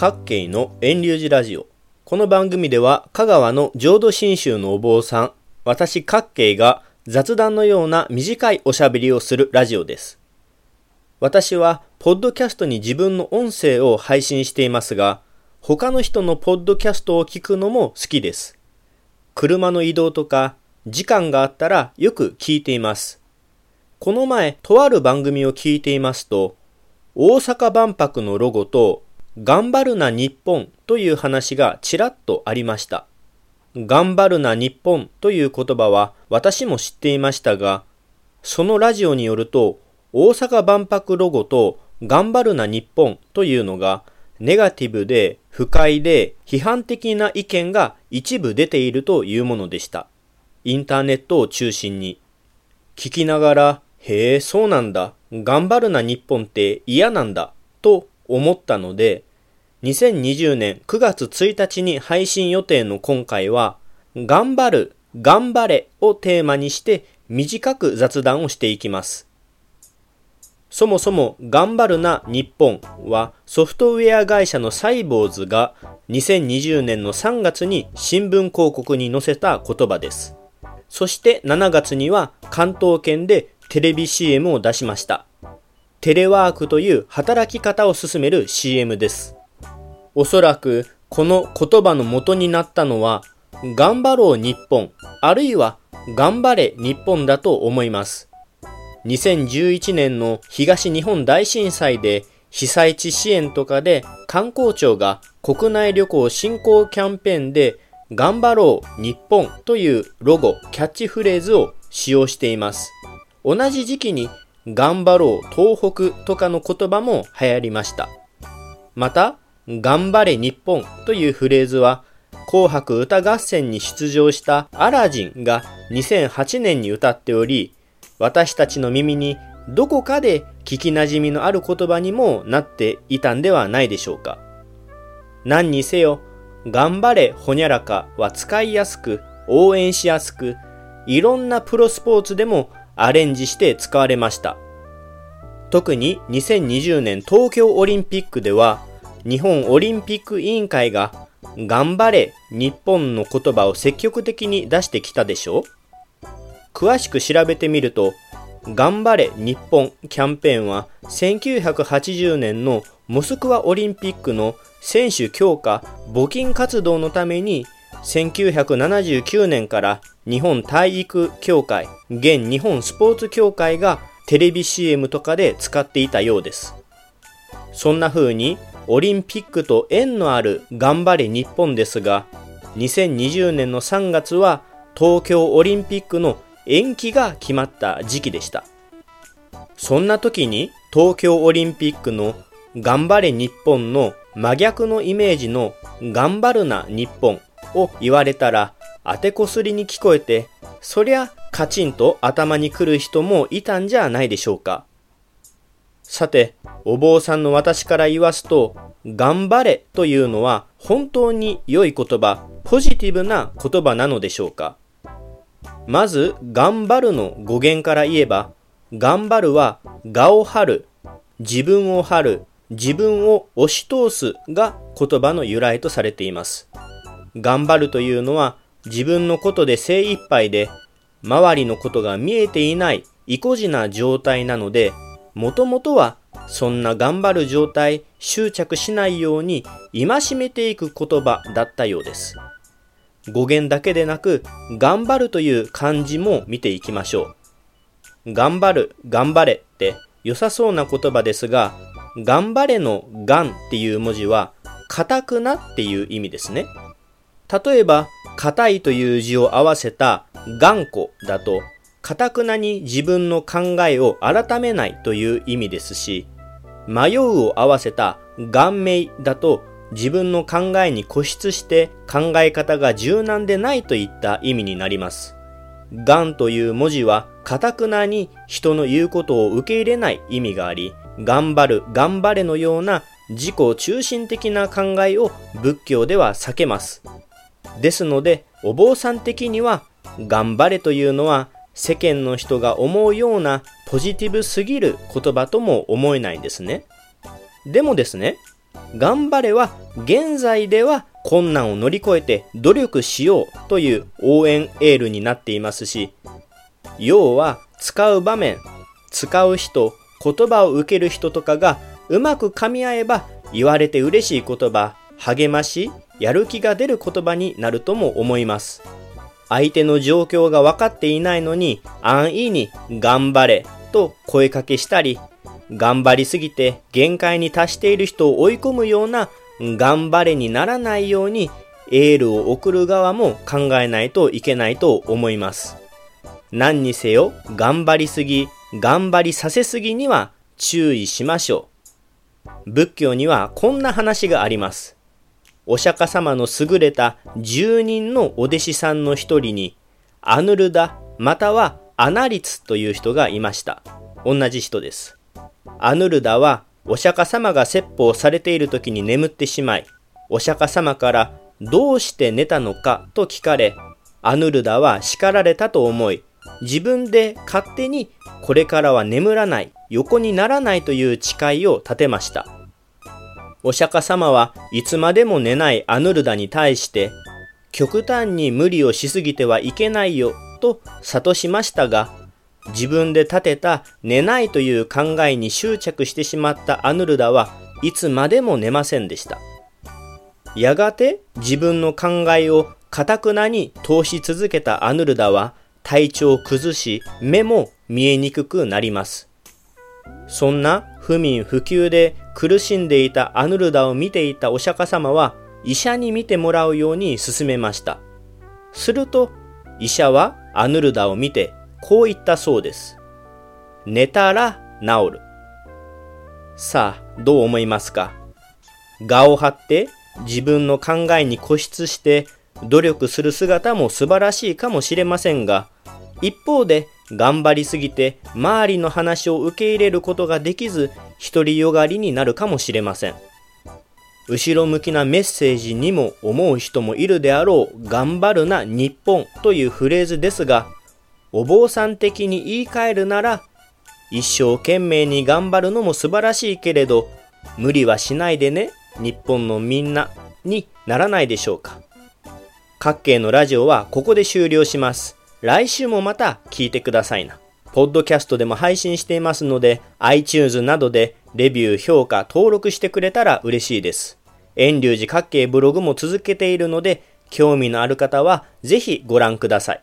各系の遠流寺ラジオ。この番組では香川の浄土真宗のお坊さん、私各系が雑談のような短いおしゃべりをするラジオです。私はポッドキャストに自分の音声を配信していますが、他の人のポッドキャストを聞くのも好きです。車の移動とか時間があったらよく聞いています。この前、とある番組を聞いていますと、大阪万博のロゴと頑張るな日本という話がちらっとありました。頑張るな日本という言葉は私も知っていましたが、そのラジオによると、大阪万博ロゴと頑張るな日本というのがネガティブで不快で批判的な意見が一部出ているというものでした。インターネットを中心に。聞きながら、へえ、そうなんだ。頑張るな日本って嫌なんだ。と思ったので、2020年9月1日に配信予定の今回は、頑張る、頑張れをテーマにして短く雑談をしていきます。そもそも頑張るな日本はソフトウェア会社のサイボーズが2020年の3月に新聞広告に載せた言葉です。そして7月には関東圏でテレビ CM を出しました。テレワークという働き方を進める CM です。おそらくこの言葉の元になったのは、頑張ろう日本、あるいは頑張れ日本だと思います。2011年の東日本大震災で被災地支援とかで観光庁が国内旅行振興キャンペーンで頑張ろう日本というロゴ、キャッチフレーズを使用しています。同じ時期に頑張ろう東北とかの言葉も流行りました。また、頑張れ日本というフレーズは、紅白歌合戦に出場したアラジンが2008年に歌っており、私たちの耳にどこかで聞き馴染みのある言葉にもなっていたんではないでしょうか。何にせよ、頑張れほにゃらかは使いやすく、応援しやすく、いろんなプロスポーツでもアレンジして使われました。特に2020年東京オリンピックでは日本オリンピック委員会が頑張れ日本の言葉を積極的に出してきたでしょう？詳しく調べてみると頑張れ日本キャンペーンは1980年のモスクワオリンピックの選手強化募金活動のために1979年から日本体育協会現日本スポーツ協会がテレビ CM とかで使っていたようです。そんな風にオリンピックと縁のある頑張れ日本ですが、2020年の3月は東京オリンピックの延期が決まった時期でした。そんな時に東京オリンピックの頑張れ日本の真逆のイメージの頑張るな日本を言われたら当てこすりに聞こえて、そりゃカチンと頭に来る人もいたんじゃないでしょうか。さて、お坊さんの私から言わすと、頑張れというのは本当に良い言葉、ポジティブな言葉なのでしょうか？まず、頑張るの語源から言えば、頑張るは、我を張る、自分を張る、自分を押し通すが言葉の由来とされています。頑張るというのは、自分のことで精一杯で、周りのことが見えていない意固地な状態なので、もともとはそんな頑張る状態、執着しないように戒めていく言葉だったようです。語源だけでなく、頑張るという漢字も見ていきましょう。頑張る、頑張れって良さそうな言葉ですが、頑張れのがんっていう文字は、硬くなっていう意味ですね。例えば、硬いという字を合わせた頑固だと、かたくなに自分の考えを改めないという意味ですし、迷うを合わせた顔面だと自分の考えに固執して考え方が柔軟でないといった意味になります。がんという文字は、かたくなに人の言うことを受け入れない意味があり、頑張る、頑張れのような自己中心的な考えを仏教では避けます。ですので、お坊さん的には、頑張れというのは世間の人が思うようなポジティブすぎる言葉とも思えないんですね。でもですね、頑張れは現在では困難を乗り越えて努力しようという応援エールになっていますし、要は使う場面、使う人、言葉を受ける人とかがうまく噛み合えば言われて嬉しい言葉、励まし、やる気が出る言葉になるとも思います。相手の状況が分かっていないのに安易に頑張れと声かけしたり、頑張りすぎて限界に達している人を追い込むような頑張れにならないようにエールを送る側も考えないといけないと思います。何にせよ頑張りすぎ、頑張りさせすぎには注意しましょう。仏教にはこんな話があります。お釈迦様の優れた10人のお弟子さんの一人に、アヌルダまたはアナリツという人がいました。同じ人です。アヌルダはお釈迦様が説法されている時に眠ってしまい、お釈迦様からどうして寝たのかと聞かれ、アヌルダは叱られたと思い、自分で勝手にこれからは眠らない、横にならないという誓いを立てました。お釈迦様はいつまでも寝ないアヌルダに対して、極端に無理をしすぎてはいけないよと諭しましたが、自分で立てた寝ないという考えに執着してしまったアヌルダはいつまでも寝ませんでした。やがて自分の考えをかたくなに通し続けたアヌルダは体調を崩し目も見えにくくなります。そんな不眠不休で苦しんでいたアヌルダを見ていたお釈迦様は医者に見てもらうように勧めました。すると医者はアヌルダを見てこう言ったそうです。寝たら治る。さあ、どう思いますか？我を張って自分の考えに固執して努力する姿も素晴らしいかもしれませんが、一方で頑張りすぎて周りの話を受け入れることができず独りよがりになるかもしれません。後ろ向きなメッセージにも思う人もいるであろう頑張るな日本というフレーズですが、お坊さん的に言い換えるなら、一生懸命に頑張るのも素晴らしいけれど、無理はしないでね、日本のみんなにならないでしょうか。各系のラジオはここで終了します。来週もまた聞いてくださいな。ポッドキャストでも配信していますので、iTunes などでレビュー、評価、登録してくれたら嬉しいです。遠隆寺各系ブログも続けているので、興味のある方はぜひご覧ください。